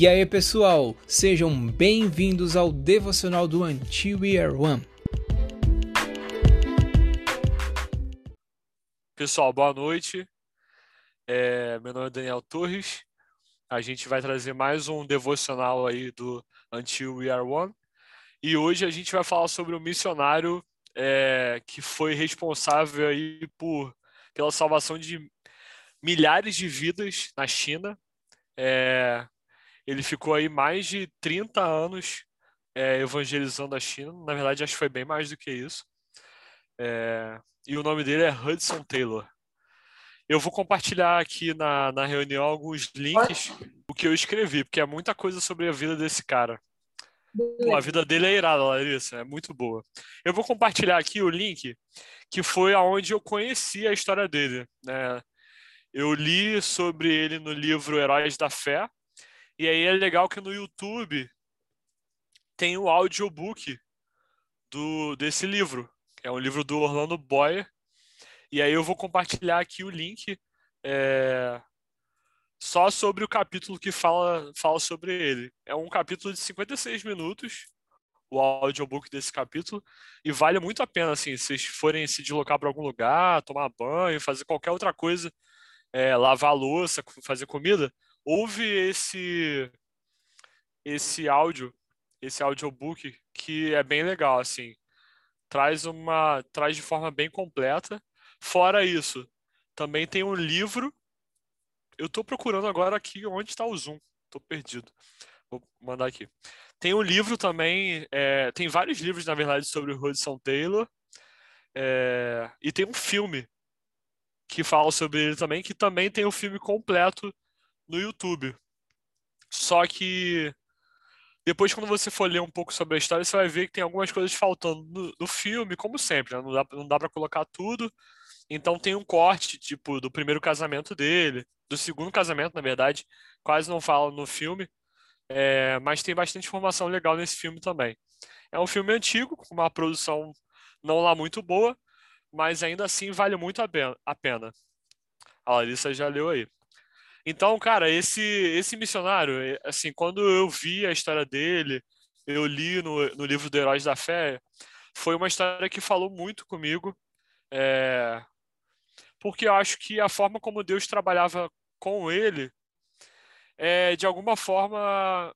E aí, pessoal, sejam bem-vindos ao devocional do Until We Are One. Pessoal, boa noite. É, meu nome é Daniel Torres. A gente vai trazer mais um devocional aí do Until We Are One. E hoje a gente vai falar sobre o missionário é, que foi responsável aí por, pela salvação de milhares de vidas na China. É, ele ficou aí mais de 30 anos é, evangelizando a China. Na verdade, acho que foi bem mais do que isso. É, e o nome dele é Hudson Taylor. Eu vou compartilhar aqui na, na reunião alguns links do que eu escrevi, porque é muita coisa sobre a vida desse cara. Pô, a vida dele é irada, Larissa, é muito boa. Eu vou compartilhar aqui o link que foi aonde eu conheci a história dele. Né? Eu li sobre ele no livro Heróis da Fé, e aí é legal que no YouTube tem o audiobook do, desse livro. É um livro do Orlando Boyer. E aí eu vou compartilhar aqui o link é, só sobre o capítulo que fala, fala sobre ele. É um capítulo de 56 minutos, o audiobook desse capítulo, e vale muito a pena, assim, se vocês forem se deslocar para algum lugar, tomar banho, fazer qualquer outra coisa, é, lavar louça, fazer comida, ouve esse esse áudio, esse audiobook que é bem legal, assim. Traz uma traz de forma bem completa. Fora isso, também tem um livro eu estou procurando agora aqui onde está o Zoom. Estou perdido. Vou mandar aqui. Tem um livro também, é, tem vários livros, na verdade, sobre o Hudson Taylor. É, e tem um filme que fala sobre ele também, que também tem o um filme completo no YouTube. Só que depois, quando você for ler um pouco sobre a história, você vai ver que tem algumas coisas faltando no, no filme, como sempre. Né? Não dá, não dá para colocar tudo. Então tem um corte, tipo, do primeiro casamento dele, do segundo casamento, na verdade, quase não fala no filme, é, mas tem bastante informação legal nesse filme também. É um filme antigo, com uma produção não lá muito boa, mas ainda assim vale muito a pena. A Larissa já leu aí. Então, cara, esse esse missionário, é, assim, quando eu vi a história dele, eu li no, no livro do Heróis da Fé, foi uma história que falou muito comigo. É, porque eu acho que a forma como Deus trabalhava com ele é de alguma forma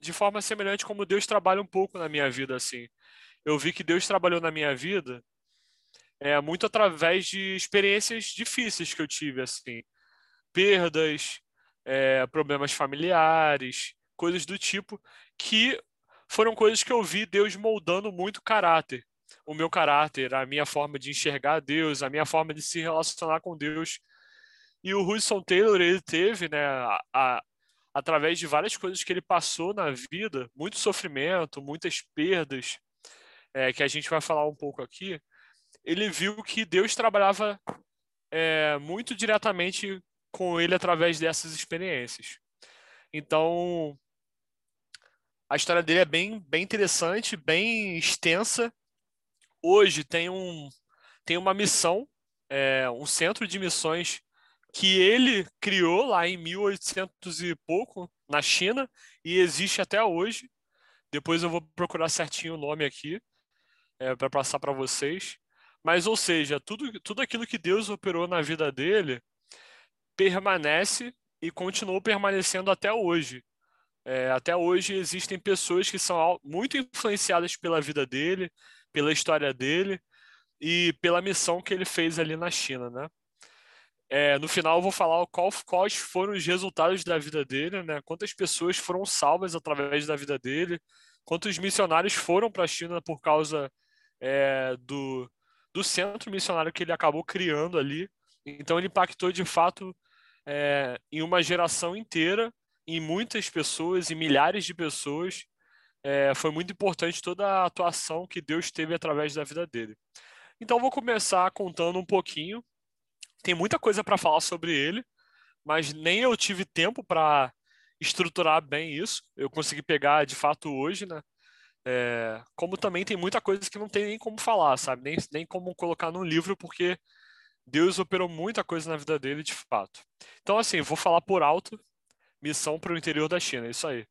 de forma semelhante como Deus trabalha um pouco na minha vida assim. Eu vi que Deus trabalhou na minha vida é muito através de experiências difíceis que eu tive assim, perdas, é, problemas familiares, coisas do tipo que foram coisas que eu vi Deus moldando muito caráter o meu caráter, a minha forma de enxergar Deus, a minha forma de se relacionar com Deus. E o Hudson Taylor, ele teve, né, a, a, através de várias coisas que ele passou na vida, muito sofrimento, muitas perdas, é, que a gente vai falar um pouco aqui, ele viu que Deus trabalhava é, muito diretamente com ele através dessas experiências. Então, a história dele é bem, bem interessante, bem extensa, hoje tem, um, tem uma missão, é, um centro de missões que ele criou lá em 1800 e pouco, na China, e existe até hoje. Depois eu vou procurar certinho o nome aqui é, para passar para vocês. Mas, ou seja, tudo, tudo aquilo que Deus operou na vida dele permanece e continuou permanecendo até hoje. É, até hoje existem pessoas que são muito influenciadas pela vida dele, pela história dele e pela missão que ele fez ali na China, né? É, no final eu vou falar qual, quais foram os resultados da vida dele, né? Quantas pessoas foram salvas através da vida dele, quantos missionários foram para a China por causa é, do, do centro missionário que ele acabou criando ali. Então ele impactou de fato é, em uma geração inteira, em muitas pessoas, em milhares de pessoas, é, foi muito importante toda a atuação que Deus teve através da vida dele. Então, vou começar contando um pouquinho. Tem muita coisa para falar sobre ele, mas nem eu tive tempo para estruturar bem isso. Eu consegui pegar de fato hoje, né? É, como também tem muita coisa que não tem nem como falar, sabe? Nem, nem como colocar num livro, porque Deus operou muita coisa na vida dele de fato. Então, assim, vou falar por alto missão para o interior da China, isso aí.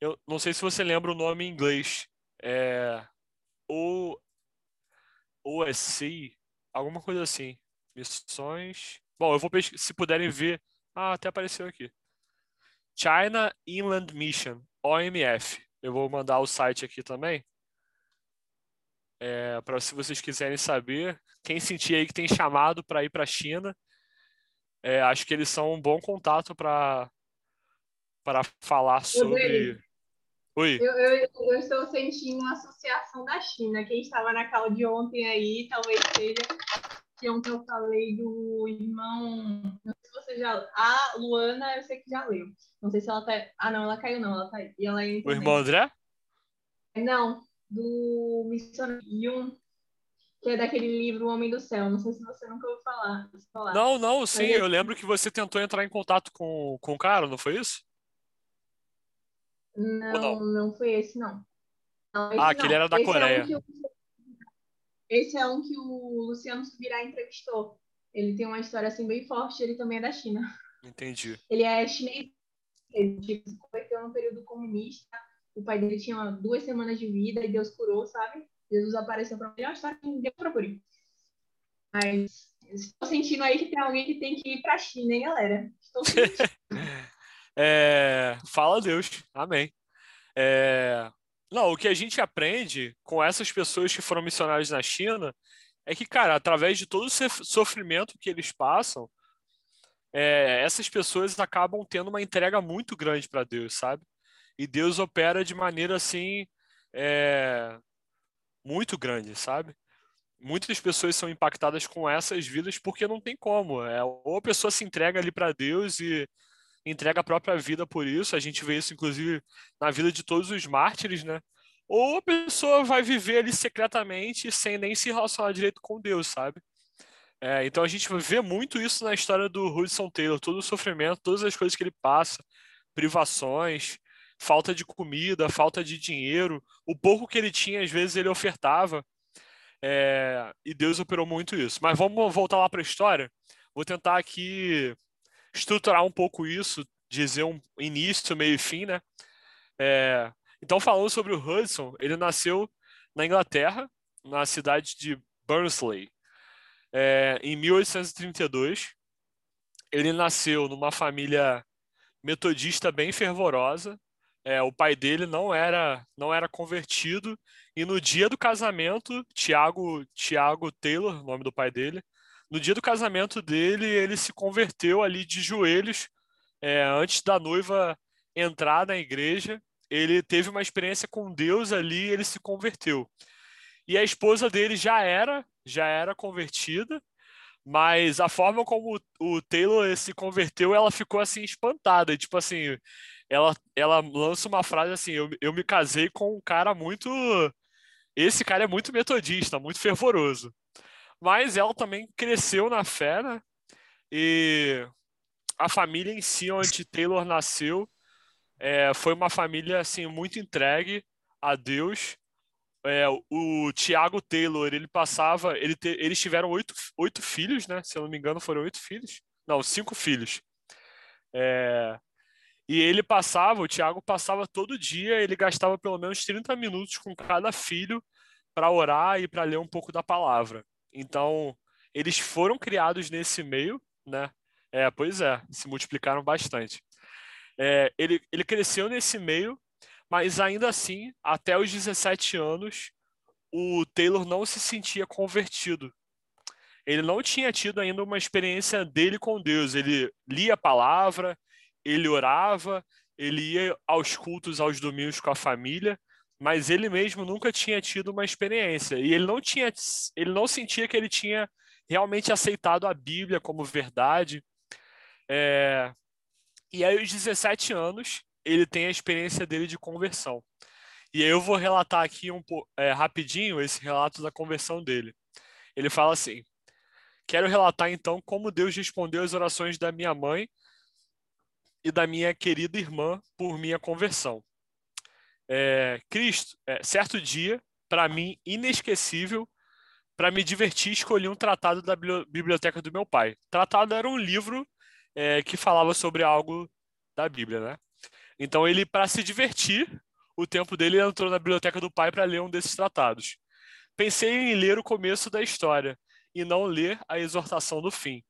Eu não sei se você lembra o nome em inglês. É o OSC, alguma coisa assim. Missões. Bom, eu vou pesquisar, se puderem ver. Ah, até apareceu aqui. China Inland Mission, OMF. Eu vou mandar o site aqui também. É, para se vocês quiserem saber, quem sentir aí que tem chamado para ir para a China, é, acho que eles são um bom contato para para falar sobre. Oi. Eu, eu, eu, estou sentindo uma associação da China. Quem estava na call de ontem aí, talvez seja que ontem eu falei do irmão. Não sei se você já. A Luana, eu sei que já leu. Não sei se ela tá. Ah, não, ela caiu, não. Ela tá aí. E ela é o irmão André? Não, do missionário Yun, que é daquele livro O Homem do Céu. Não sei se você nunca ouviu falar. falar. Não, não, sim. Eu lembro que você tentou entrar em contato com, com o cara, não foi isso? Não, não, não? foi esse, não. não esse ah, aquele era da esse Coreia. É um esse é um que o Luciano Subirá entrevistou. Ele tem uma história assim bem forte, ele também é da China. Entendi. Ele é chinês, ele tipo, se converteu no período comunista. O pai dele tinha duas semanas de vida e Deus curou, sabe? Jesus apareceu para ele, é uma história que deu procure. Mas estou sentindo aí que tem alguém que tem que ir para a China, hein, galera? Estou sentindo. é, fala Deus, amém. É, não, o que a gente aprende com essas pessoas que foram missionários na China é que, cara, através de todo o sofrimento que eles passam, é, essas pessoas acabam tendo uma entrega muito grande para Deus, sabe? E Deus opera de maneira assim é, muito grande, sabe? Muitas pessoas são impactadas com essas vidas porque não tem como. É, ou a pessoa se entrega ali para Deus e entrega a própria vida por isso. A gente vê isso, inclusive, na vida de todos os mártires, né? Ou a pessoa vai viver ali secretamente sem nem se relacionar direito com Deus, sabe? É, então a gente vê muito isso na história do Hudson Taylor, todo o sofrimento, todas as coisas que ele passa, privações, falta de comida, falta de dinheiro, o pouco que ele tinha, às vezes ele ofertava, é, e Deus operou muito isso. Mas vamos voltar lá para a história. Vou tentar aqui estruturar um pouco isso, dizer um início, meio e fim, né? É, então, falando sobre o Hudson, ele nasceu na Inglaterra, na cidade de Burnsley, é, em 1832. Ele nasceu numa família metodista bem fervorosa. É, o pai dele não era não era convertido e no dia do casamento, Tiago Tiago Taylor, nome do pai dele, no dia do casamento dele, ele se converteu ali de joelhos, é, antes da noiva entrar na igreja. Ele teve uma experiência com Deus ali, ele se converteu. E a esposa dele já era, já era convertida, mas a forma como o Taylor se converteu, ela ficou assim espantada, tipo assim, ela, ela lança uma frase assim, eu, eu me casei com um cara muito esse cara é muito metodista, muito fervoroso. Mas ela também cresceu na fé, né? E a família em si, onde Taylor nasceu, é, foi uma família assim muito entregue a Deus. É, o Tiago Taylor, ele passava, ele te, eles tiveram oito, oito filhos, né? Se eu não me engano, foram oito filhos. Não, cinco filhos. É, e ele passava, o Tiago passava todo dia, ele gastava pelo menos 30 minutos com cada filho para orar e para ler um pouco da palavra. Então, eles foram criados nesse meio, né? É, pois é, se multiplicaram bastante. É, ele, ele cresceu nesse meio, mas ainda assim, até os 17 anos, o Taylor não se sentia convertido. Ele não tinha tido ainda uma experiência dele com Deus. Ele lia a palavra, ele orava, ele ia aos cultos aos domingos com a família, mas ele mesmo nunca tinha tido uma experiência e ele não tinha, ele não sentia que ele tinha realmente aceitado a Bíblia como verdade. É... E aí, aos 17 anos, ele tem a experiência dele de conversão. E aí eu vou relatar aqui um é, rapidinho esse relato da conversão dele. Ele fala assim: Quero relatar então como Deus respondeu às orações da minha mãe e da minha querida irmã por minha conversão. É, Cristo, é, certo dia, para mim, inesquecível, para me divertir, escolhi um tratado da biblioteca do meu pai. Tratado era um livro é, que falava sobre algo da Bíblia, né? Então ele, para se divertir, o tempo dele entrou na biblioteca do pai para ler um desses tratados. Pensei em ler o começo da história e não ler a exortação do fim.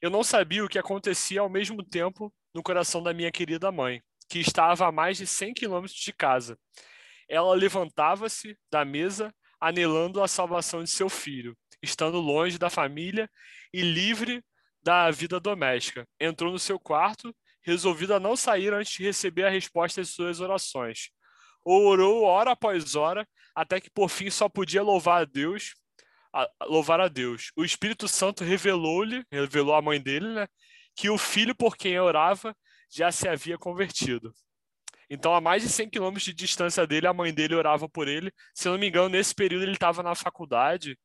Eu não sabia o que acontecia ao mesmo tempo no coração da minha querida mãe, que estava a mais de 100 quilômetros de casa. Ela levantava-se da mesa, anelando a salvação de seu filho, estando longe da família e livre da vida doméstica. Entrou no seu quarto, resolvido a não sair antes de receber a resposta às suas orações. Orou hora após hora, até que por fim só podia louvar a Deus a, louvar a Deus. O Espírito Santo revelou-lhe, revelou à mãe dele, né, que o filho por quem orava já se havia convertido. Então, a mais de 100 quilômetros de distância dele, a mãe dele orava por ele. Se não me engano, nesse período ele estava na faculdade,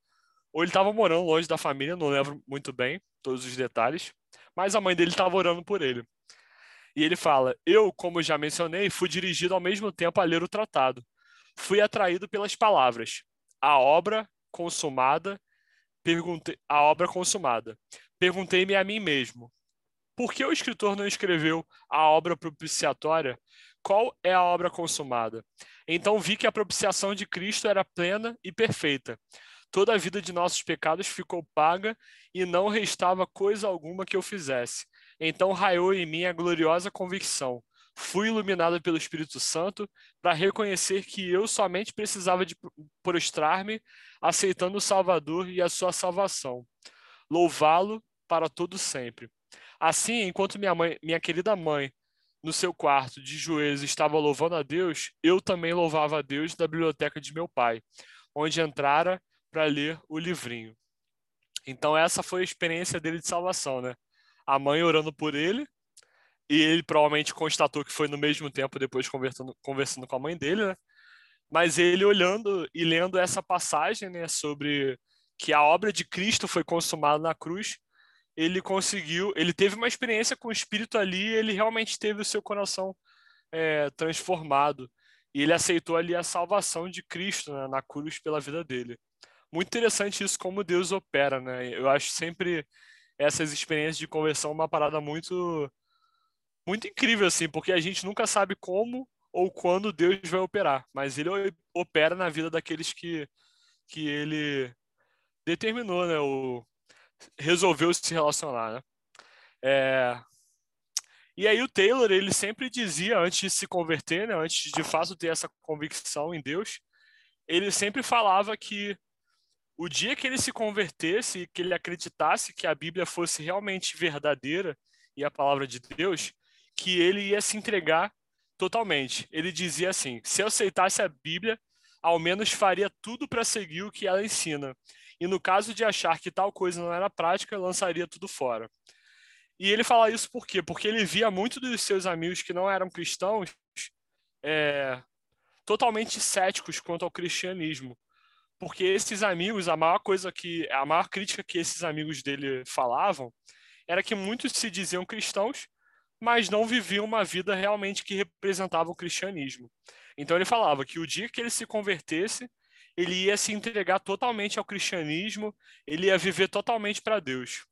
ou ele estava morando longe da família, não lembro muito bem todos os detalhes, mas a mãe dele estava orando por ele. E ele fala: Eu, como já mencionei, fui dirigido ao mesmo tempo a ler o tratado. Fui atraído pelas palavras. A obra consumada, perguntei a obra consumada. Perguntei-me a mim mesmo: por que o escritor não escreveu a obra propiciatória? Qual é a obra consumada? Então vi que a propiciação de Cristo era plena e perfeita. Toda a vida de nossos pecados ficou paga e não restava coisa alguma que eu fizesse. Então raiou em mim a gloriosa convicção fui iluminado pelo Espírito Santo para reconhecer que eu somente precisava de prostrar-me, aceitando o Salvador e a sua salvação. Louvá-lo para todo sempre. Assim, enquanto minha mãe, minha querida mãe, no seu quarto de joelhos estava louvando a Deus, eu também louvava a Deus da biblioteca de meu pai, onde entrara para ler o livrinho. Então essa foi a experiência dele de salvação, né? A mãe orando por ele, e ele provavelmente constatou que foi no mesmo tempo depois conversando, conversando com a mãe dele, né? Mas ele olhando e lendo essa passagem, né, sobre que a obra de Cristo foi consumada na cruz, ele conseguiu, ele teve uma experiência com o Espírito ali, ele realmente teve o seu coração é, transformado e ele aceitou ali a salvação de Cristo né, na cruz pela vida dele. Muito interessante isso como Deus opera, né? Eu acho sempre essas experiências de conversão uma parada muito muito incrível, assim, porque a gente nunca sabe como ou quando Deus vai operar, mas ele opera na vida daqueles que, que ele determinou, né, ou resolveu se relacionar, né? É... E aí o Taylor, ele sempre dizia, antes de se converter, né, antes de fato ter essa convicção em Deus, ele sempre falava que o dia que ele se convertesse, que ele acreditasse que a Bíblia fosse realmente verdadeira e a palavra de Deus, que ele ia se entregar totalmente. Ele dizia assim: se eu aceitasse a Bíblia, ao menos faria tudo para seguir o que ela ensina. E no caso de achar que tal coisa não era prática, lançaria tudo fora. E ele fala isso por quê? Porque ele via muitos dos seus amigos que não eram cristãos é, totalmente céticos quanto ao cristianismo. Porque esses amigos, a maior coisa que, a maior crítica que esses amigos dele falavam era que muitos se diziam cristãos, mas não viviam uma vida realmente que representava o cristianismo. Então ele falava que o dia que ele se convertesse, ele ia se entregar totalmente ao cristianismo, ele ia viver totalmente para Deus.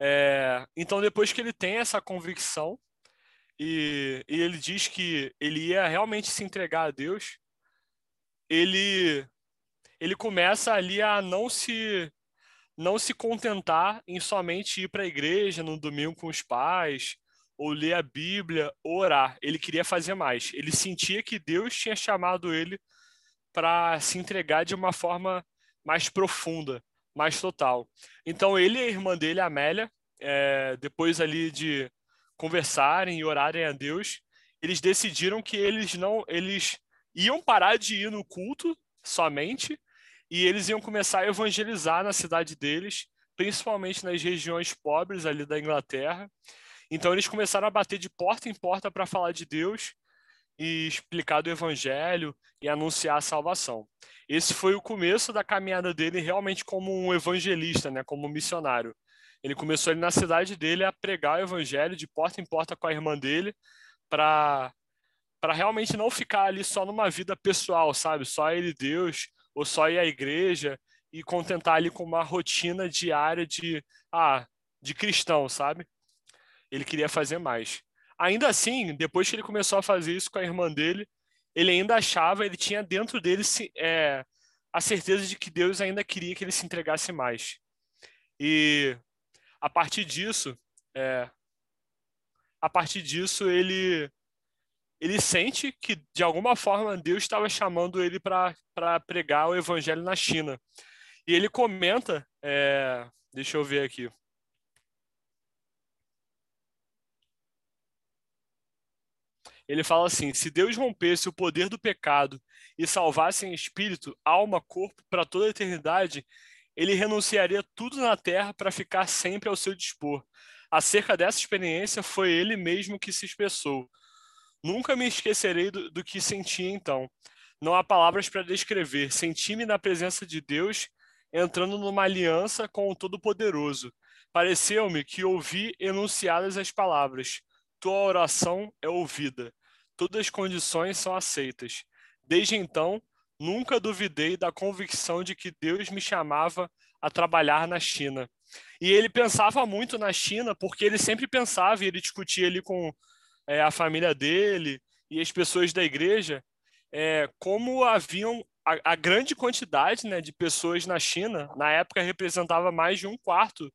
É, então depois que ele tem essa convicção e, e ele diz que ele ia realmente se entregar a Deus, ele ele começa ali a não se não se contentar em somente ir para a igreja no domingo com os pais, ou ler a Bíblia, ou orar. Ele queria fazer mais. Ele sentia que Deus tinha chamado ele para se entregar de uma forma mais profunda, mais total. Então ele e a irmã dele, Amélia, é, depois ali de conversarem e orarem a Deus, eles decidiram que eles não, eles iam parar de ir no culto somente e eles iam começar a evangelizar na cidade deles, principalmente nas regiões pobres ali da Inglaterra. Então eles começaram a bater de porta em porta para falar de Deus e explicar do evangelho e anunciar a salvação. Esse foi o começo da caminhada dele realmente como um evangelista, né, como um missionário. Ele começou ali na cidade dele a pregar o evangelho de porta em porta com a irmã dele para para realmente não ficar ali só numa vida pessoal, sabe? Só ele Deus, ou só ir à igreja e contentar ali com uma rotina diária de, ah, de cristão, sabe? ele queria fazer mais. Ainda assim, depois que ele começou a fazer isso com a irmã dele, ele ainda achava, ele tinha dentro dele é, a certeza de que Deus ainda queria que ele se entregasse mais. E a partir disso, é, a partir disso ele ele sente que de alguma forma Deus estava chamando ele para pregar o evangelho na China. E ele comenta, é, deixa eu ver aqui. Ele fala assim: se Deus rompesse o poder do pecado e salvasse em espírito, alma, corpo para toda a eternidade, ele renunciaria tudo na terra para ficar sempre ao seu dispor. Acerca dessa experiência, foi ele mesmo que se expressou. Nunca me esquecerei do, do que senti então. Não há palavras para descrever. Senti-me na presença de Deus, entrando numa aliança com o Todo-Poderoso. Pareceu-me que ouvi enunciadas as palavras: Tua oração é ouvida. Todas as condições são aceitas. Desde então, nunca duvidei da convicção de que Deus me chamava a trabalhar na China. E ele pensava muito na China, porque ele sempre pensava e ele discutia ali com é, a família dele e as pessoas da igreja, é, como haviam a, a, grande quantidade né, de pessoas na China, na época representava mais de um quarto,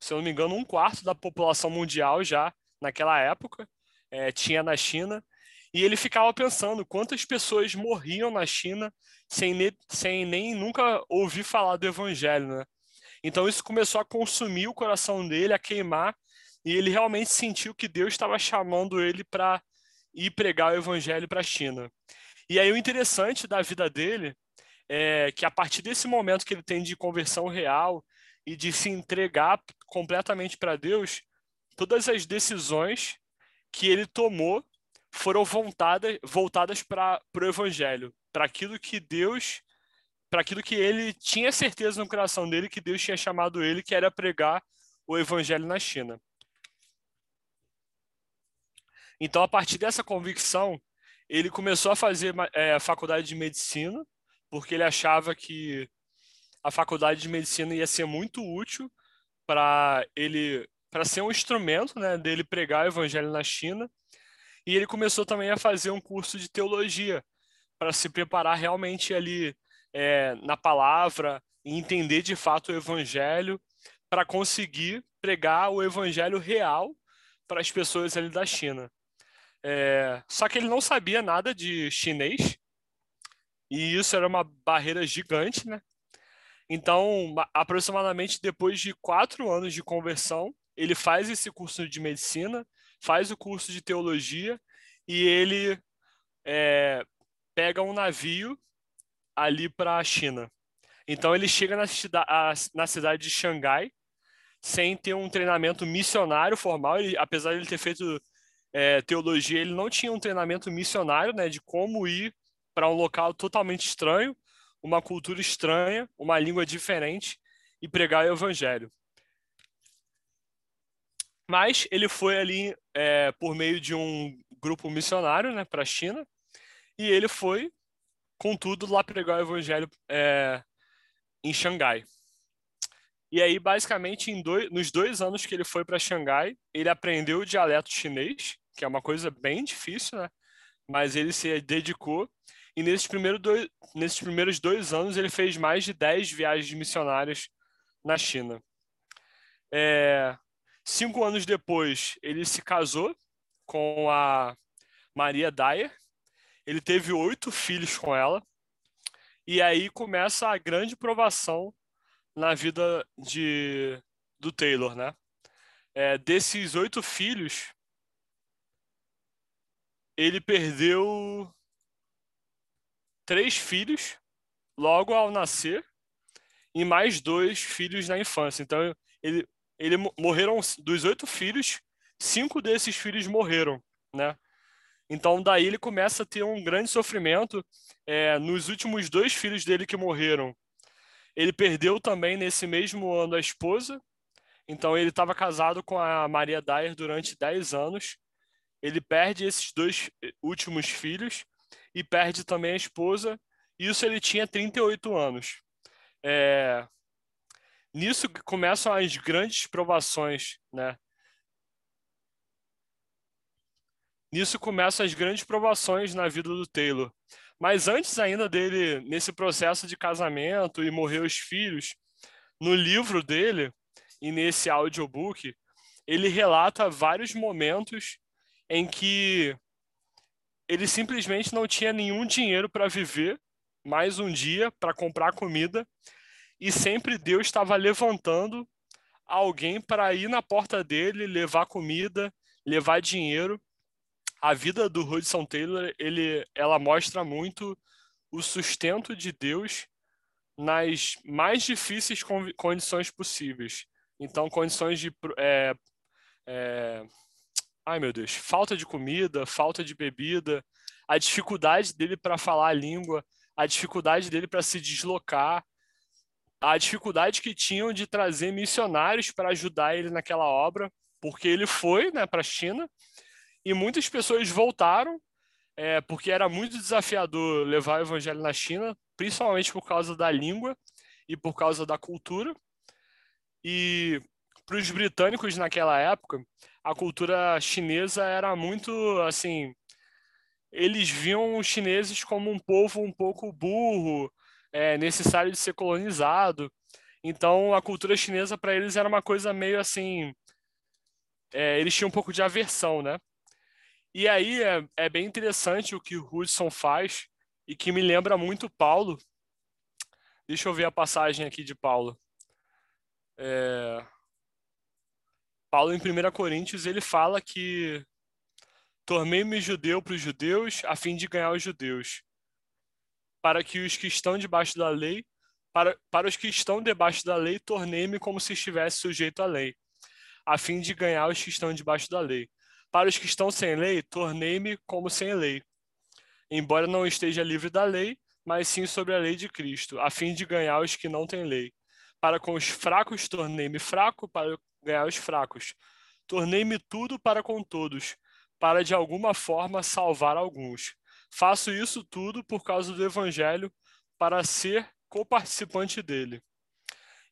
se eu não me engano, um quarto da população mundial já naquela época, é, tinha na China. E ele ficava pensando quantas pessoas morriam na China sem, ne sem nem nunca ouvir falar do evangelho, né? Então isso começou a consumir o coração dele, a queimar, e ele realmente sentiu que Deus estava chamando ele para ir pregar o evangelho para a China. E aí o interessante da vida dele é que a partir desse momento que ele tem de conversão real e de se entregar completamente para Deus, todas as decisões que ele tomou foram voltadas, voltadas para o evangelho, para aquilo que Deus, para aquilo que ele tinha certeza no coração dele que Deus tinha chamado ele, que era pregar o evangelho na China. Então, a partir dessa convicção, ele começou a fazer é, a faculdade de medicina, porque ele achava que a faculdade de medicina ia ser muito útil para ele para ser um instrumento né, dele pregar o evangelho na China. E ele começou também a fazer um curso de teologia para se preparar realmente ali é, na palavra e entender de fato o evangelho para conseguir pregar o evangelho real para as pessoas ali da China. É, só que ele não sabia nada de chinês e isso era uma barreira gigante, né? Então, aproximadamente depois de quatro anos de conversão, ele faz esse curso de medicina, faz o curso de teologia e ele é, pega um navio ali para a China. Então ele chega na, cida na cidade de Xangai sem ter um treinamento missionário formal. Ele, apesar de ele ter feito é, teologia, ele não tinha um treinamento missionário, né, de como ir para um local totalmente estranho, uma cultura estranha, uma língua diferente e pregar o evangelho. Mas ele foi ali é, por meio de um grupo missionário né, para a China e ele foi, contudo, lá pregar o evangelho é, em Xangai. E aí, basicamente, dois, nos dois anos que ele foi para Xangai, ele aprendeu o dialeto chinês, que é uma coisa bem difícil, né? Mas ele se dedicou. E nesses primeiros dois, nesses primeiros dois anos, ele fez mais de 10 viagens missionárias na China. É, cinco anos depois, ele se casou com a Maria Dyer. Ele teve oito filhos com ela. E aí começa a grande provação na vida de, do Taylor, né? É, desses oito filhos, ele perdeu três filhos logo ao nascer e mais dois filhos na infância. Então, ele, ele morreram dos oito filhos, cinco desses filhos morreram, né? Então, daí ele começa a ter um grande sofrimento. É, nos últimos dois filhos dele que morreram, ele perdeu também nesse mesmo ano a esposa. Então ele estava casado com a Maria Dyer durante 10 anos. Ele perde esses dois eh, últimos filhos e perde também a esposa. Isso ele tinha 38 anos. É... Nisso começam as grandes provações, né? nisso começam as grandes provações na vida do Taylor. Mas antes ainda dele, nesse processo de casamento e morrer os filhos, no livro dele e nesse audiobook, ele relata vários momentos em que ele simplesmente não tinha nenhum dinheiro para viver mais um dia para comprar comida e sempre Deus estava levantando alguém para ir na porta dele, levar comida, levar dinheiro. A vida do Hudson Taylor, ele, ela mostra muito o sustento de Deus nas mais difíceis condições possíveis. Então, condições de é, é, ai meu Deus, falta de comida, falta de bebida, a dificuldade dele para falar a língua, a dificuldade dele para se deslocar, a dificuldade que tinham de trazer missionários para ajudar ele naquela obra, porque ele foi né, para a China e muitas pessoas voltaram, é, porque era muito desafiador levar o evangelho na China, principalmente por causa da língua e por causa da cultura. E para os britânicos naquela época, a cultura chinesa era muito assim. Eles viam os chineses como um povo um pouco burro, é, necessário de ser colonizado. Então, a cultura chinesa para eles era uma coisa meio assim. É, eles tinham um pouco de aversão, né? E aí é, é bem interessante o que o Hudson faz e que me lembra muito Paulo. Deixa eu ver a passagem aqui de Paulo. É... Paulo, em 1 Coríntios, ele fala que tornei-me judeu para os judeus a fim de ganhar os judeus, para que os que estão debaixo da lei, para, para os que estão debaixo da lei, tornei-me como se estivesse sujeito à lei, a fim de ganhar os que estão debaixo da lei. Para os que estão sem lei, tornei-me como sem lei, embora não esteja livre da lei, mas sim sobre a lei de Cristo, a fim de ganhar os que não têm lei. Para com os fracos tornei-me fraco, para ganhar os fracos. Tornei-me tudo para com todos, para de alguma forma salvar alguns. Faço isso tudo por causa do Evangelho, para ser coparticipante dele.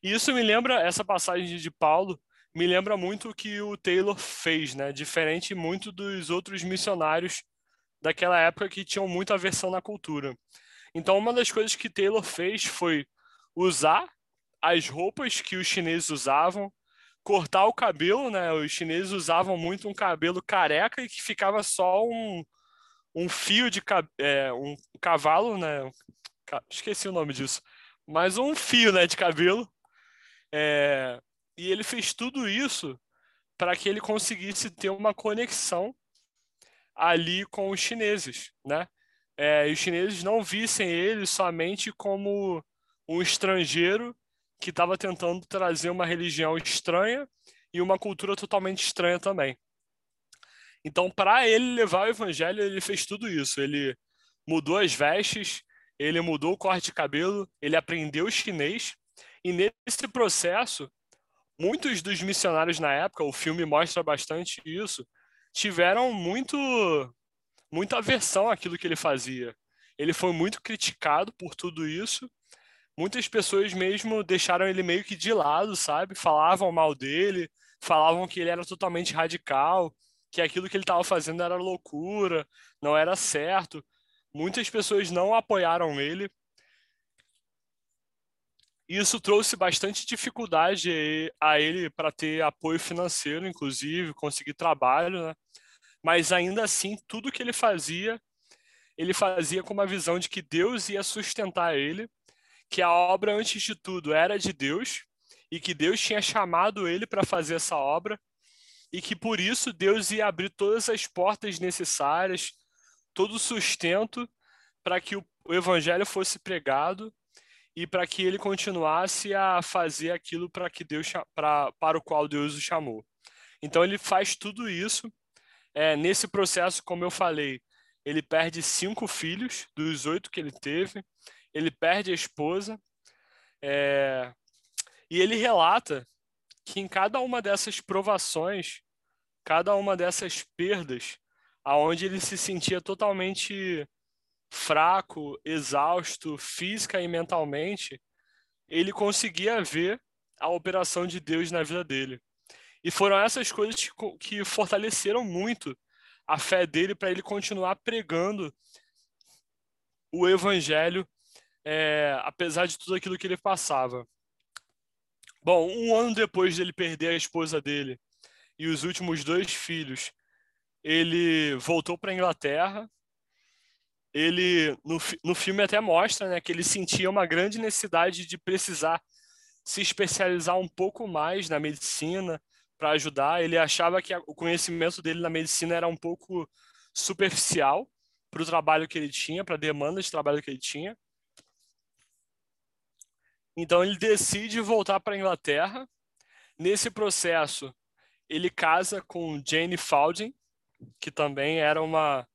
E isso me lembra, essa passagem de Paulo, me lembra muito o que o Taylor fez, né? Diferente muito dos outros missionários daquela época que tinham muita aversão na cultura. Então, uma das coisas que Taylor fez foi usar as roupas que os chineses usavam, cortar o cabelo, né? Os chineses usavam muito um cabelo careca e que ficava só um, um fio de é, um cavalo, né? Esqueci o nome disso, mas um fio, né, de cabelo. É, e ele fez tudo isso para que ele conseguisse ter uma conexão ali com os chineses, né? É, e os chineses não vissem ele somente como um estrangeiro que estava tentando trazer uma religião estranha e uma cultura totalmente estranha também. Então, para ele levar o evangelho, ele fez tudo isso. Ele mudou as vestes, ele mudou o corte de cabelo, ele aprendeu chinês. E nesse processo, muitos dos missionários na época, o filme mostra bastante isso, tiveram muito muita aversão àquilo que ele fazia. Ele foi muito criticado por tudo isso muitas pessoas mesmo deixaram ele meio que de lado, sabe? Falavam mal dele, falavam que ele era totalmente radical, que aquilo que ele estava fazendo era loucura, não era certo. Muitas pessoas não apoiaram ele. Isso trouxe bastante dificuldade a ele para ter apoio financeiro, inclusive, conseguir trabalho, né? Mas ainda assim, tudo que ele fazia, ele fazia com uma visão de que Deus ia sustentar ele que a obra, antes de tudo, era de Deus e que Deus tinha chamado ele para fazer essa obra e que por isso Deus ia abrir todas as portas necessárias, todo o sustento para que o, evangelho fosse pregado e para que ele continuasse a fazer aquilo para que Deus pra, para o qual Deus o chamou. Então ele faz tudo isso. É, nesse processo, como eu falei, ele perde cinco filhos dos oito que ele teve ele perde a esposa, é, e ele relata que em cada uma dessas provações, cada uma dessas perdas, aonde ele se sentia totalmente fraco, exausto, física e mentalmente, ele conseguia ver a operação de Deus na vida dele. E foram essas coisas que fortaleceram muito a fé dele para ele continuar pregando o evangelho, é, apesar de tudo aquilo que ele passava. Bom, um ano depois dele perder a esposa dele e os últimos dois filhos, ele voltou para a Inglaterra. Ele no, no filme até mostra né, que ele sentia uma grande necessidade de precisar se especializar um pouco mais na medicina para ajudar. Ele achava que o conhecimento dele na medicina era um pouco superficial para o trabalho que ele tinha, para a demanda de trabalho que ele tinha. Então ele decide voltar para a Inglaterra. Nesse processo, ele casa com Jane Faulding, que também era uma,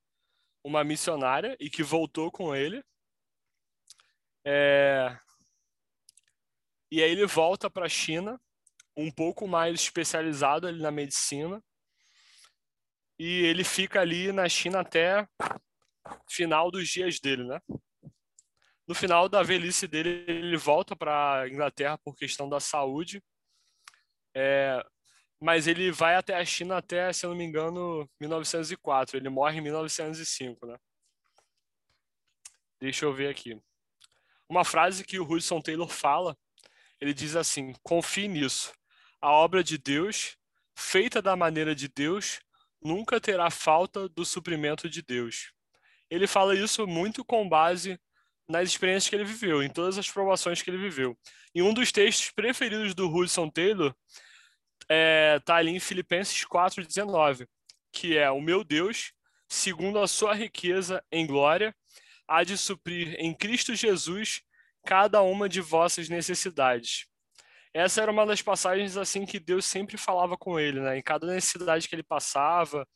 uma missionária e que voltou com ele. É... E aí ele volta para a China, um pouco mais especializado ali na medicina. E ele fica ali na China até final dos dias dele, né? No final da velhice dele, ele volta para Inglaterra por questão da saúde. É, mas ele vai até a China até, se eu não me engano, 1904. Ele morre em 1905, né? Deixa eu ver aqui. Uma frase que o Hudson Taylor fala, ele diz assim: confie nisso. A obra de Deus, feita da maneira de Deus, nunca terá falta do suprimento de Deus. Ele fala isso muito com base nas experiências que ele viveu, em todas as provações que ele viveu. E um dos textos preferidos do Hudson Taylor é, tá ali em Filipenses 4:19, que é o meu Deus, segundo a sua riqueza em glória, há de suprir em Cristo Jesus cada uma de vossas necessidades. Essa era uma das passagens assim que Deus sempre falava com ele, né? Em cada necessidade que ele passava,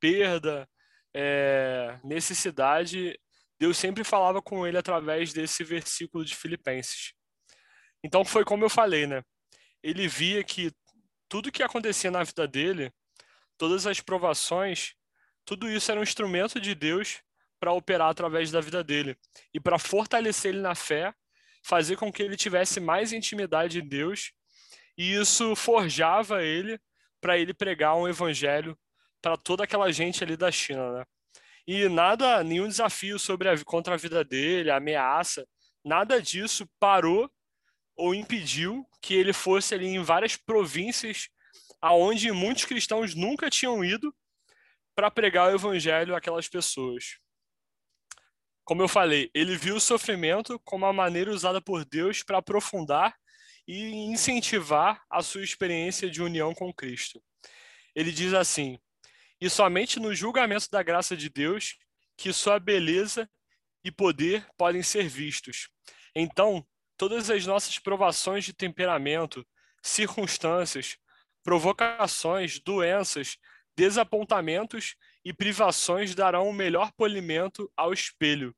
perda, é, necessidade, Deus sempre falava com ele através desse versículo de Filipenses. Então foi como eu falei, né? Ele via que tudo que acontecia na vida dele, todas as provações, tudo isso era um instrumento de Deus para operar através da vida dele e para fortalecer ele na fé, fazer com que ele tivesse mais intimidade em Deus, e isso forjava ele para ele pregar um evangelho para toda aquela gente ali da China, né? E nada, nenhum desafio sobre a, contra a vida dele, ameaça, nada disso parou ou impediu que ele fosse ali em várias províncias aonde muitos cristãos nunca tinham ido para pregar o evangelho àquelas pessoas. Como eu falei, ele viu o sofrimento como uma maneira usada por Deus para aprofundar e incentivar a sua experiência de união com Cristo. Ele diz assim: e somente no julgamento da graça de Deus que sua beleza e poder podem ser vistos. Então, todas as nossas provações de temperamento, circunstâncias, provocações, doenças, desapontamentos e privações darão o melhor polimento ao espelho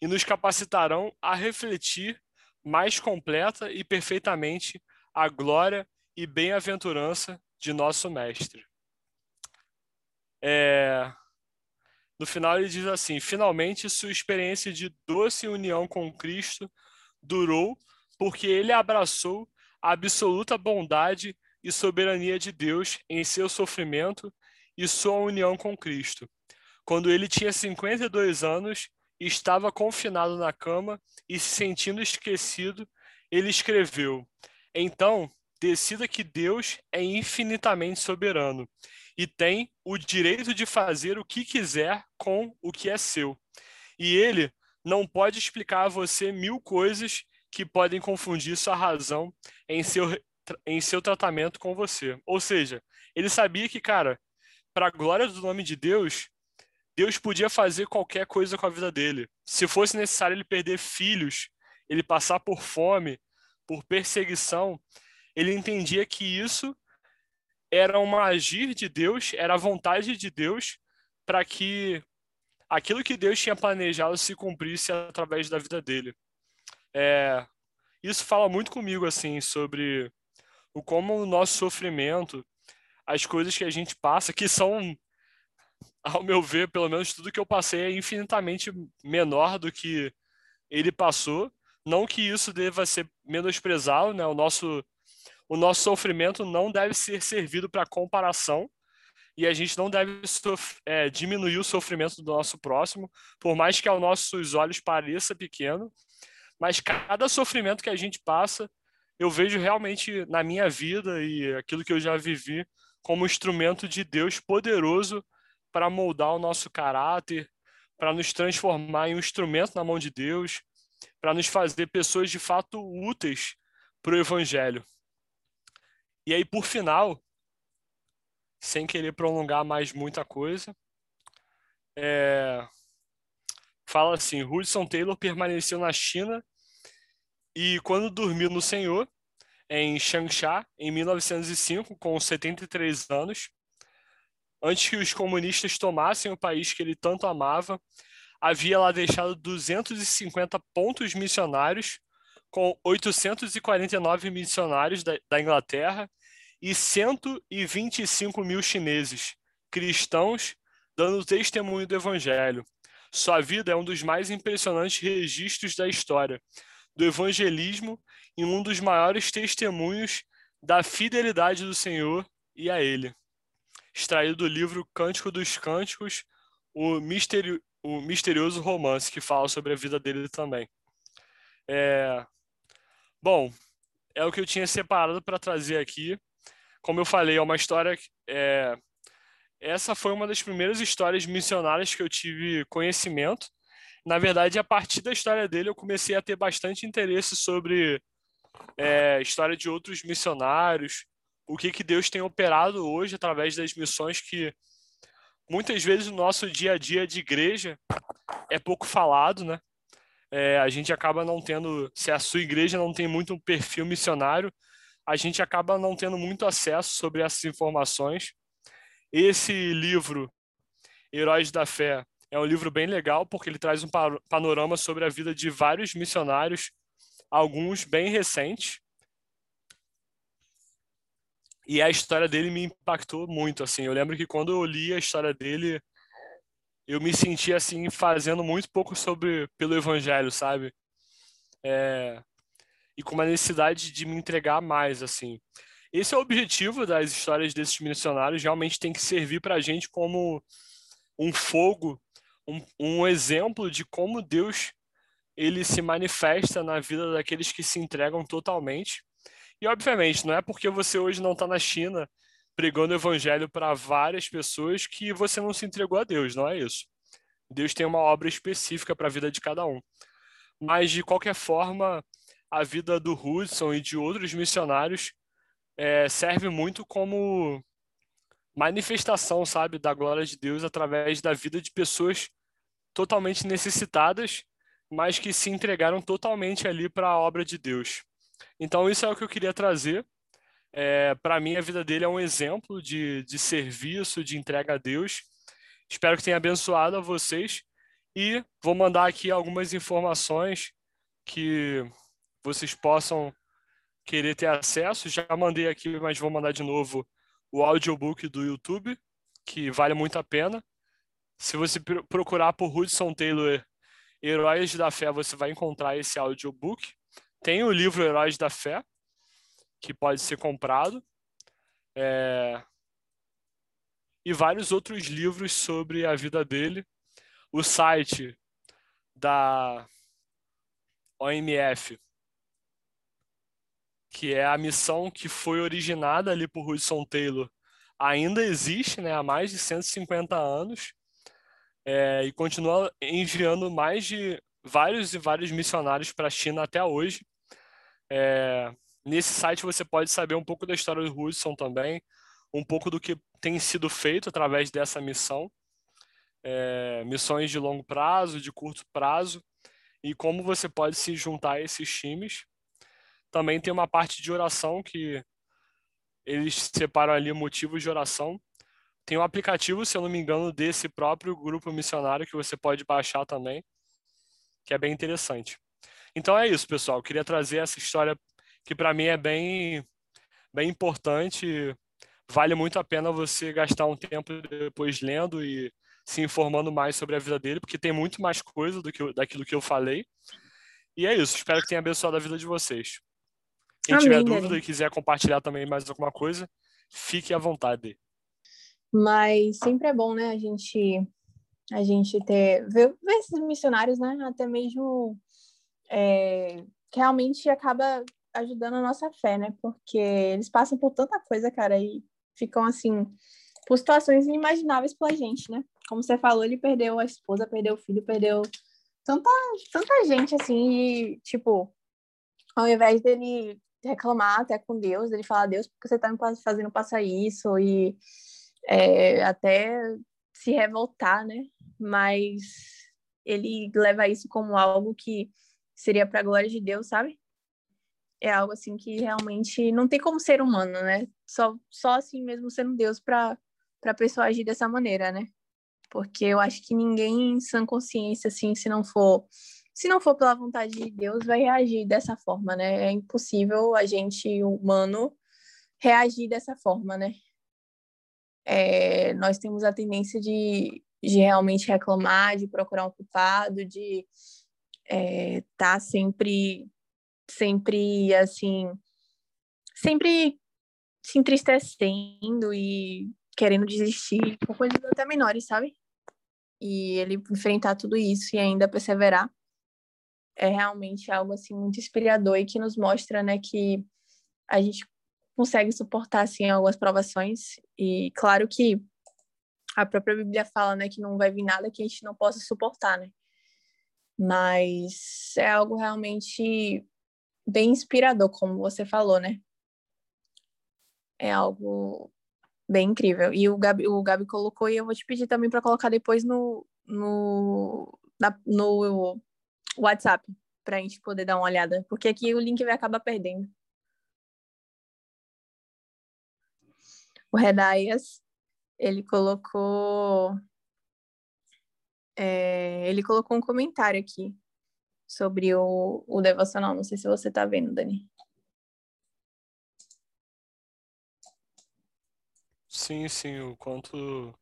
e nos capacitarão a refletir mais completa e perfeitamente a glória e bem-aventurança de nosso Mestre. É... No final, ele diz assim: finalmente, sua experiência de doce união com Cristo durou porque ele abraçou a absoluta bondade e soberania de Deus em seu sofrimento e sua união com Cristo. Quando ele tinha 52 anos estava confinado na cama e se sentindo esquecido, ele escreveu: Então, decida que Deus é infinitamente soberano e tem o direito de fazer o que quiser com o que é seu. E ele não pode explicar a você mil coisas que podem confundir sua razão em seu, em seu tratamento com você. Ou seja, ele sabia que, cara, para a glória do nome de Deus, Deus podia fazer qualquer coisa com a vida dele. Se fosse necessário ele perder filhos, ele passar por fome, por perseguição, ele entendia que isso era um agir de Deus, era a vontade de Deus para que aquilo que Deus tinha planejado se cumprisse através da vida dele. É, isso fala muito comigo assim sobre o como o nosso sofrimento, as coisas que a gente passa, que são, ao meu ver, pelo menos tudo que eu passei é infinitamente menor do que ele passou. Não que isso deva ser menosprezado, né? O nosso o nosso sofrimento não deve ser servido para comparação. e a gente não deve é, diminuir o sofrimento do nosso próximo, por mais que aos nossos olhos pareça pequeno, mas cada sofrimento que a gente passa, eu vejo realmente na minha vida e aquilo que eu já vivi como instrumento de Deus poderoso para moldar o nosso caráter, para nos transformar em um instrumento na mão de Deus, para nos fazer pessoas de fato úteis para o Evangelho. E aí, por final, sem querer prolongar mais muita coisa. É... Fala assim: Hudson Taylor permaneceu na China e, quando dormiu no Senhor, em Changsha, em 1905, com 73 anos, antes que os comunistas tomassem o país que ele tanto amava, havia lá deixado 250 pontos missionários, com 849 missionários da, Inglaterra e 125 mil chineses, cristãos, dando testemunho do Evangelho. Sua vida é um dos mais impressionantes registros da história do evangelismo e um dos maiores testemunhos da fidelidade do Senhor e a Ele. Extraído do livro Cântico dos Cânticos, o, o misterioso romance que fala sobre a vida dele também. É... Bom, é o que eu tinha separado para trazer aqui como eu falei, é uma história. É, essa foi uma das primeiras histórias missionárias que eu tive conhecimento. Na verdade, a partir da história dele, eu comecei a ter bastante interesse sobre é, história de outros missionários, o que, que Deus tem operado hoje através das missões que muitas vezes no nosso dia a dia de igreja é pouco falado, né? É, a gente acaba não tendo, se a sua igreja não tem muito um perfil missionário, a gente acaba não tendo muito acesso sobre essas informações. Esse livro, Heróis da Fé, é um livro bem legal porque ele traz um panorama sobre a vida de vários missionários, alguns bem recentes. E a história dele me impactou muito, assim. Eu lembro que quando eu li a história dele, eu me senti assim fazendo muito pouco sobre pelo evangelho, sabe? É, e com uma necessidade de me entregar mais, assim. Esse é o objetivo das histórias desses missionários, realmente tem que servir para a gente como um fogo, um, um exemplo de como Deus ele se manifesta na vida daqueles que se entregam totalmente. E, obviamente, não é porque você hoje não está na China pregando o evangelho para várias pessoas que você não se entregou a Deus, não é isso. Deus tem uma obra específica para a vida de cada um. Mas, de qualquer forma, a vida do Hudson e de outros missionários é, serve muito como manifestação, sabe, da glória de Deus através da vida de pessoas totalmente necessitadas, mas que se entregaram totalmente ali para a obra de Deus. Então, isso é o que eu queria trazer. É, para mim, a vida dele é um exemplo de, de serviço, de entrega a Deus. Espero que tenha abençoado a vocês. E vou mandar aqui algumas informações que vocês possam querer ter acesso. Já mandei aqui, mas vou mandar de novo o audiobook do YouTube, que vale muito a pena. Se você procurar por Hudson Taylor Heróis da Fé, você vai encontrar esse audiobook. Tem o livro Heróis da Fé, que pode ser comprado. É... E vários outros livros sobre a vida dele. O site da OMF que é a missão que foi originada ali por Hudson Taylor, ainda existe né, há mais de 150 anos é, e continua enviando mais de vários e vários missionários para a China até hoje. É, nesse site você pode saber um pouco da história do Hudson também, um pouco do que tem sido feito através dessa missão, é, missões de longo prazo, de curto prazo, e como você pode se juntar a esses times. Também tem uma parte de oração que eles separam ali motivos de oração. Tem um aplicativo, se eu não me engano, desse próprio grupo missionário que você pode baixar também, que é bem interessante. Então é isso, pessoal. Eu queria trazer essa história que para mim é bem, bem importante. Vale muito a pena você gastar um tempo depois lendo e se informando mais sobre a vida dele, porque tem muito mais coisa do que daquilo que eu falei. E é isso. Espero que tenha abençoado a vida de vocês. Quem Amém, tiver dúvida e quiser compartilhar também mais alguma coisa, fique à vontade. Mas sempre é bom, né, a gente a gente ter ver, ver esses missionários, né, até mesmo é, realmente acaba ajudando a nossa fé, né? Porque eles passam por tanta coisa, cara, e ficam assim por situações inimagináveis pela gente, né? Como você falou, ele perdeu a esposa, perdeu o filho, perdeu tanta, tanta gente assim, e tipo, ao invés dele reclamar até com Deus, ele falar, Deus, porque você tá me fazendo passar isso, e é, até se revoltar, né? Mas ele leva isso como algo que seria para a glória de Deus, sabe? É algo assim que realmente não tem como ser humano, né? Só, só assim mesmo sendo Deus para a pessoa agir dessa maneira, né? Porque eu acho que ninguém em sã consciência assim, se não for se não for pela vontade de Deus, vai reagir dessa forma, né? É impossível a gente humano reagir dessa forma, né? É, nós temos a tendência de, de realmente reclamar, de procurar um culpado, de é, tá sempre, sempre assim, sempre se entristecendo e querendo desistir por coisas até menores, sabe? E ele enfrentar tudo isso e ainda perseverar é realmente algo assim muito inspirador e que nos mostra, né, que a gente consegue suportar assim algumas provações e claro que a própria Bíblia fala, né, que não vai vir nada que a gente não possa suportar, né? Mas é algo realmente bem inspirador, como você falou, né? É algo bem incrível. E o Gabi, o Gabi colocou, e eu vou te pedir também para colocar depois no, no, na, no WhatsApp, para a gente poder dar uma olhada, porque aqui o link vai acabar perdendo. O Redaias, ele colocou é, ele colocou um comentário aqui sobre o, o devocional. Não sei se você está vendo, Dani. Sim, sim, o quanto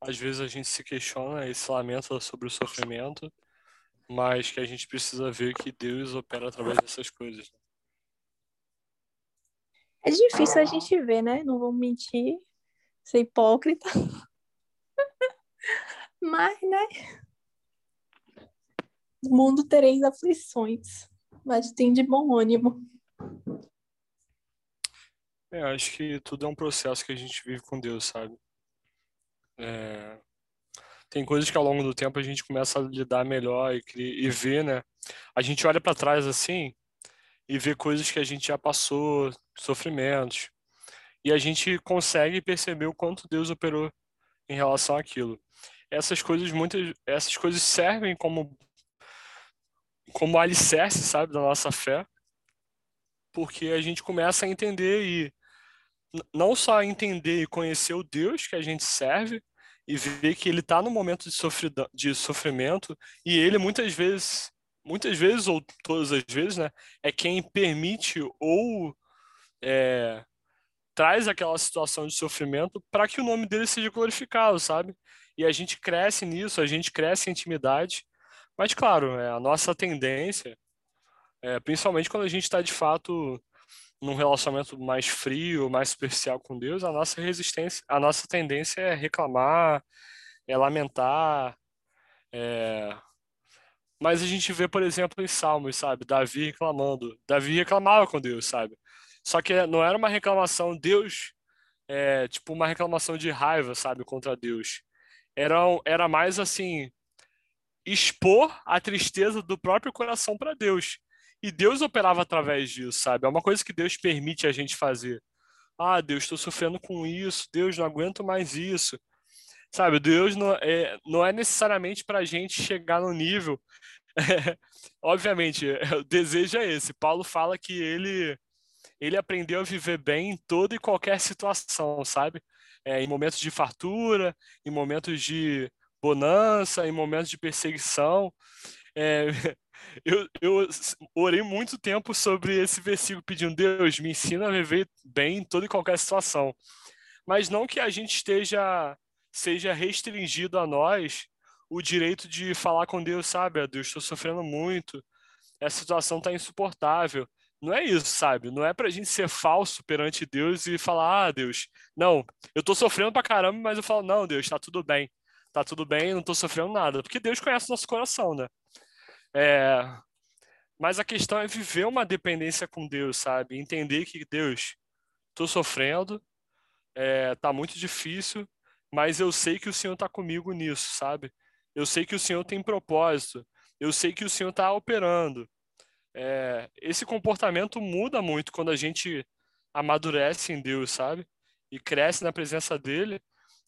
às vezes a gente se questiona e se lamenta sobre o sofrimento, mas que a gente precisa ver que Deus opera através dessas coisas. É difícil a gente ver, né? Não vou mentir, ser hipócrita. Mas, né? Mundo tereis aflições, mas tem de bom ânimo. É, acho que tudo é um processo que a gente vive com Deus, sabe? É... Tem coisas que ao longo do tempo a gente começa a lidar melhor e, e ver, né? A gente olha para trás assim e vê coisas que a gente já passou, sofrimentos, e a gente consegue perceber o quanto Deus operou em relação àquilo essas coisas muitas essas coisas servem como como alicerce, sabe, da nossa fé, porque a gente começa a entender e não só entender e conhecer o Deus que a gente serve e ver que ele está no momento de, de sofrimento e ele muitas vezes, muitas vezes ou todas as vezes, né, é quem permite ou é, traz aquela situação de sofrimento para que o nome dele seja glorificado, sabe? e a gente cresce nisso, a gente cresce em intimidade. Mas, claro, é, a nossa tendência, é, principalmente quando a gente está de fato num relacionamento mais frio, mais superficial com Deus, a nossa resistência, a nossa tendência é reclamar, é lamentar. É... Mas a gente vê, por exemplo, em Salmos, sabe? Davi reclamando. Davi reclamava com Deus, sabe? Só que não era uma reclamação, Deus, é, tipo uma reclamação de raiva, sabe, contra Deus era, era mais assim expor a tristeza do próprio coração para Deus. E Deus operava através disso, sabe? É uma coisa que Deus permite a gente fazer. Ah, Deus, estou sofrendo com isso. Deus, não aguento mais isso. Sabe, Deus não é, não é necessariamente para a gente chegar no nível. obviamente, o desejo é esse. Paulo fala que ele, ele aprendeu a viver bem em toda e qualquer situação, sabe? é, em momentos de fartura, em momentos de bonança, em momentos de perseguição. É, eu, eu orei muito tempo sobre esse versículo, pedindo, Deus, me ensina a viver bem em toda e qualquer situação. Mas não que a gente esteja, seja restringido a nós o direito de falar com Deus, sabe? Ah, Deus, estou sofrendo muito, essa situação está insuportável. não é isso, sabe? Não é pra gente ser falso perante Deus e falar, ah, Deus, não, eu tô sofrendo pra caramba, mas eu falo, não, Deus, tá tudo bem. Tá tudo bem, não tô sofrendo nada. Porque Deus conhece o nosso coração, né? É... Mas a questão é viver uma dependência com Deus, sabe? Entender que, Deus, tô sofrendo, é... tá muito difícil, mas eu sei que o Senhor tá comigo nisso, sabe? Eu sei que o Senhor tem propósito. Eu sei que o Senhor tá operando é, esse comportamento muda muito quando a gente amadurece em Deus, sabe? E cresce na presença dele,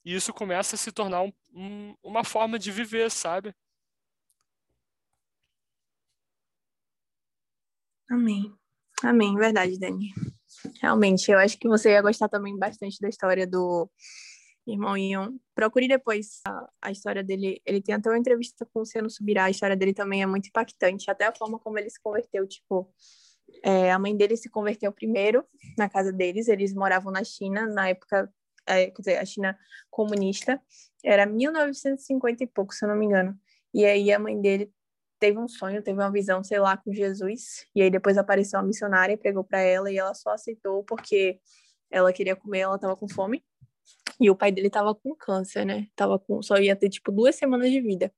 e isso começa a se tornar um, um, uma forma de viver, sabe? Amém. Amém, verdade, Dani. Realmente, eu acho que você ia gostar também bastante da história do irmão Ion. Procure depois a, a, história dele. Ele tem até uma entrevista com o Luciano Subirá. A história dele também é muito impactante. Até a forma como ele se converteu. Tipo, é, a mãe dele se converteu primeiro na casa deles. Eles moravam na China, na época, quer dizer, a China comunista. Era 1950 e pouco, se eu não me engano. E aí a mãe dele teve um sonho, teve uma visão, sei lá, com Jesus. E aí depois apareceu uma missionária e pregou para ela. E ela só aceitou porque ela queria comer, ela estava com fome. E o pai dele tava com câncer, né? Tava com, só ia ter tipo duas semanas de vida.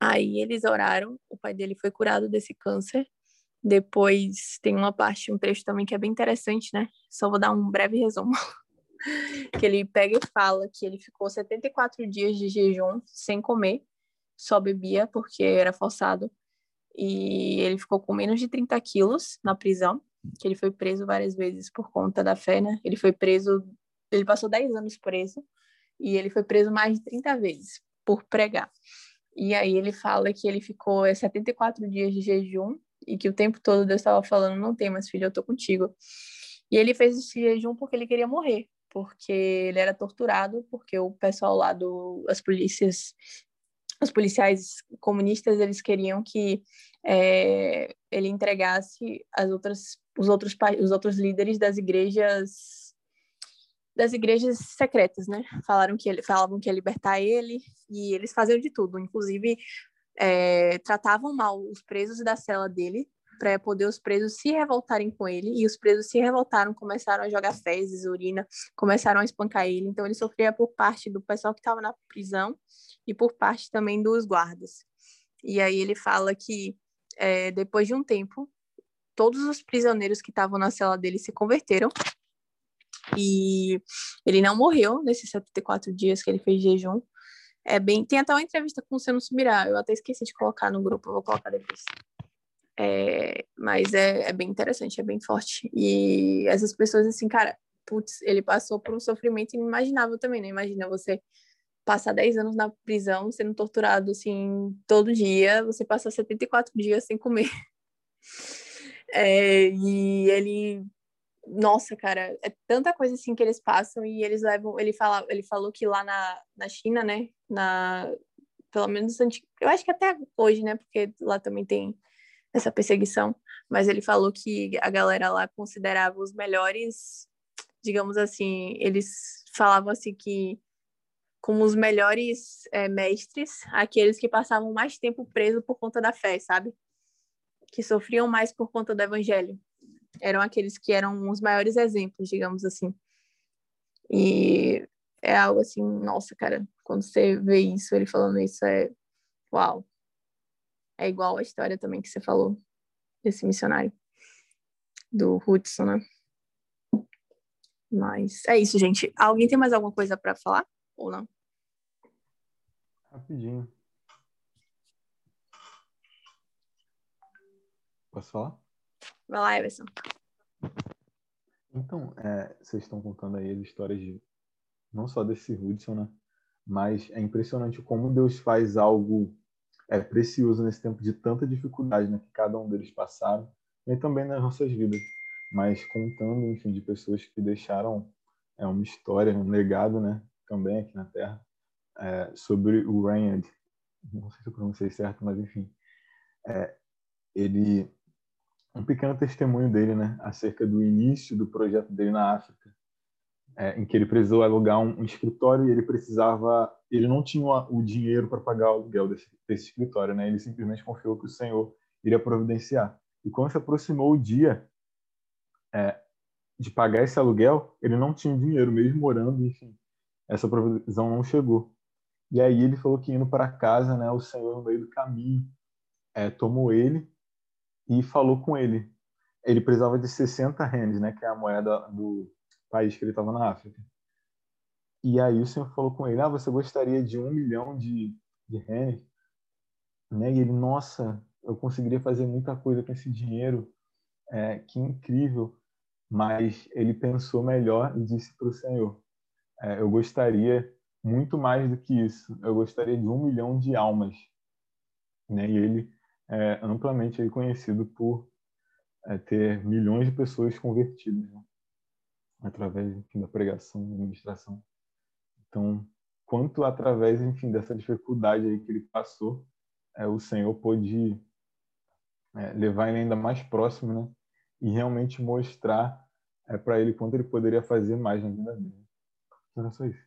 Aí eles oraram, o pai dele foi curado desse câncer. Depois tem uma parte, um trecho também que é bem interessante, né? Só vou dar um breve resumo. que ele pega e fala que ele ficou 74 dias de jejum sem comer, só bebia porque era forçado. E ele ficou com menos de 30 quilos na prisão, que ele foi preso várias vezes por conta da fé, né? Ele foi preso ele passou 10 anos preso e ele foi preso mais de 30 vezes por pregar. E aí ele fala que ele ficou 74 é, dias de jejum e que o tempo todo Deus estava falando: não tem mais filho, eu tô contigo. E ele fez esse jejum porque ele queria morrer, porque ele era torturado, porque o pessoal lá do as polícias os policiais comunistas eles queriam que é, ele entregasse as outras os outros os outros líderes das igrejas das igrejas secretas, né? Falaram que ele, falavam que ia libertar ele e eles faziam de tudo, inclusive é, tratavam mal os presos da cela dele para poder os presos se revoltarem com ele e os presos se revoltaram, começaram a jogar fezes, urina, começaram a espancar ele. Então ele sofria por parte do pessoal que estava na prisão e por parte também dos guardas. E aí ele fala que é, depois de um tempo todos os prisioneiros que estavam na cela dele se converteram e ele não morreu nesses 74 dias que ele fez jejum. É bem, tem até uma entrevista com o Luciano Subirá, eu até esqueci de colocar no grupo, eu vou colocar depois. É, mas é, é bem interessante, é bem forte. E essas pessoas, assim, cara, putz, ele passou por um sofrimento inimaginável também, né? Imagina você passar 10 anos na prisão, sendo torturado, assim, todo dia, você passa 74 dias sem comer. É, e ele nossa, cara, é tanta coisa assim que eles passam e eles levam. Ele, fala, ele falou que lá na, na China, né? Na, pelo menos eu acho que até hoje, né? Porque lá também tem essa perseguição. Mas ele falou que a galera lá considerava os melhores, digamos assim, eles falavam assim que como os melhores é, mestres, aqueles que passavam mais tempo preso por conta da fé, sabe? Que sofriam mais por conta do evangelho eram aqueles que eram os maiores exemplos, digamos assim. E é algo assim, nossa, cara, quando você vê isso, ele falando isso, é uau. É igual a história também que você falou desse missionário, do Hudson, né? Mas é isso, gente. Alguém tem mais alguma coisa para falar ou não? Rapidinho. Posso falar? Vai lá, Everson. Então, é, vocês estão contando aí as histórias de não só desse Hudson, né? Mas é impressionante como Deus faz algo é, precioso nesse tempo de tanta dificuldade né, que cada um deles passaram, e também nas nossas vidas. Mas contando, enfim, de pessoas que deixaram é, uma história, um legado, né? Também aqui na Terra, é, sobre o Ryan. Não sei se eu pronunciei certo, mas enfim. É, ele um pequeno testemunho dele, né, acerca do início do projeto dele na África, é, em que ele precisou alugar um, um, escritório e ele precisava, ele não tinha o dinheiro para pagar o aluguel desse, desse escritório, né? Ele simplesmente confiou que o Senhor iria providenciar. E quando se aproximou o dia é, de pagar esse aluguel, ele não tinha dinheiro, mesmo morando, enfim, essa provisão não chegou. E aí ele falou que indo para casa, né, o Senhor no meio do caminho é, tomou ele e falou com ele. Ele precisava de 60 rendes, né, que é a moeda do país que ele estava na África. E aí o Senhor falou com ele, ah, você gostaria de um milhão de, de rendes? Né? E ele, nossa, eu conseguiria fazer muita coisa com esse dinheiro, é, que incrível. Mas ele pensou melhor e disse para o Senhor, é, eu gostaria muito mais do que isso. Eu gostaria de um milhão de almas. Né? E ele é amplamente conhecido por é, ter milhões de pessoas convertidas né? através da pregação, da administração. Então, quanto através, enfim, dessa dificuldade aí que ele passou, é, o Senhor pôde é, levar ele ainda mais próximo, né? E realmente mostrar é, para ele quanto ele poderia fazer mais na vida dele. Então, era só isso.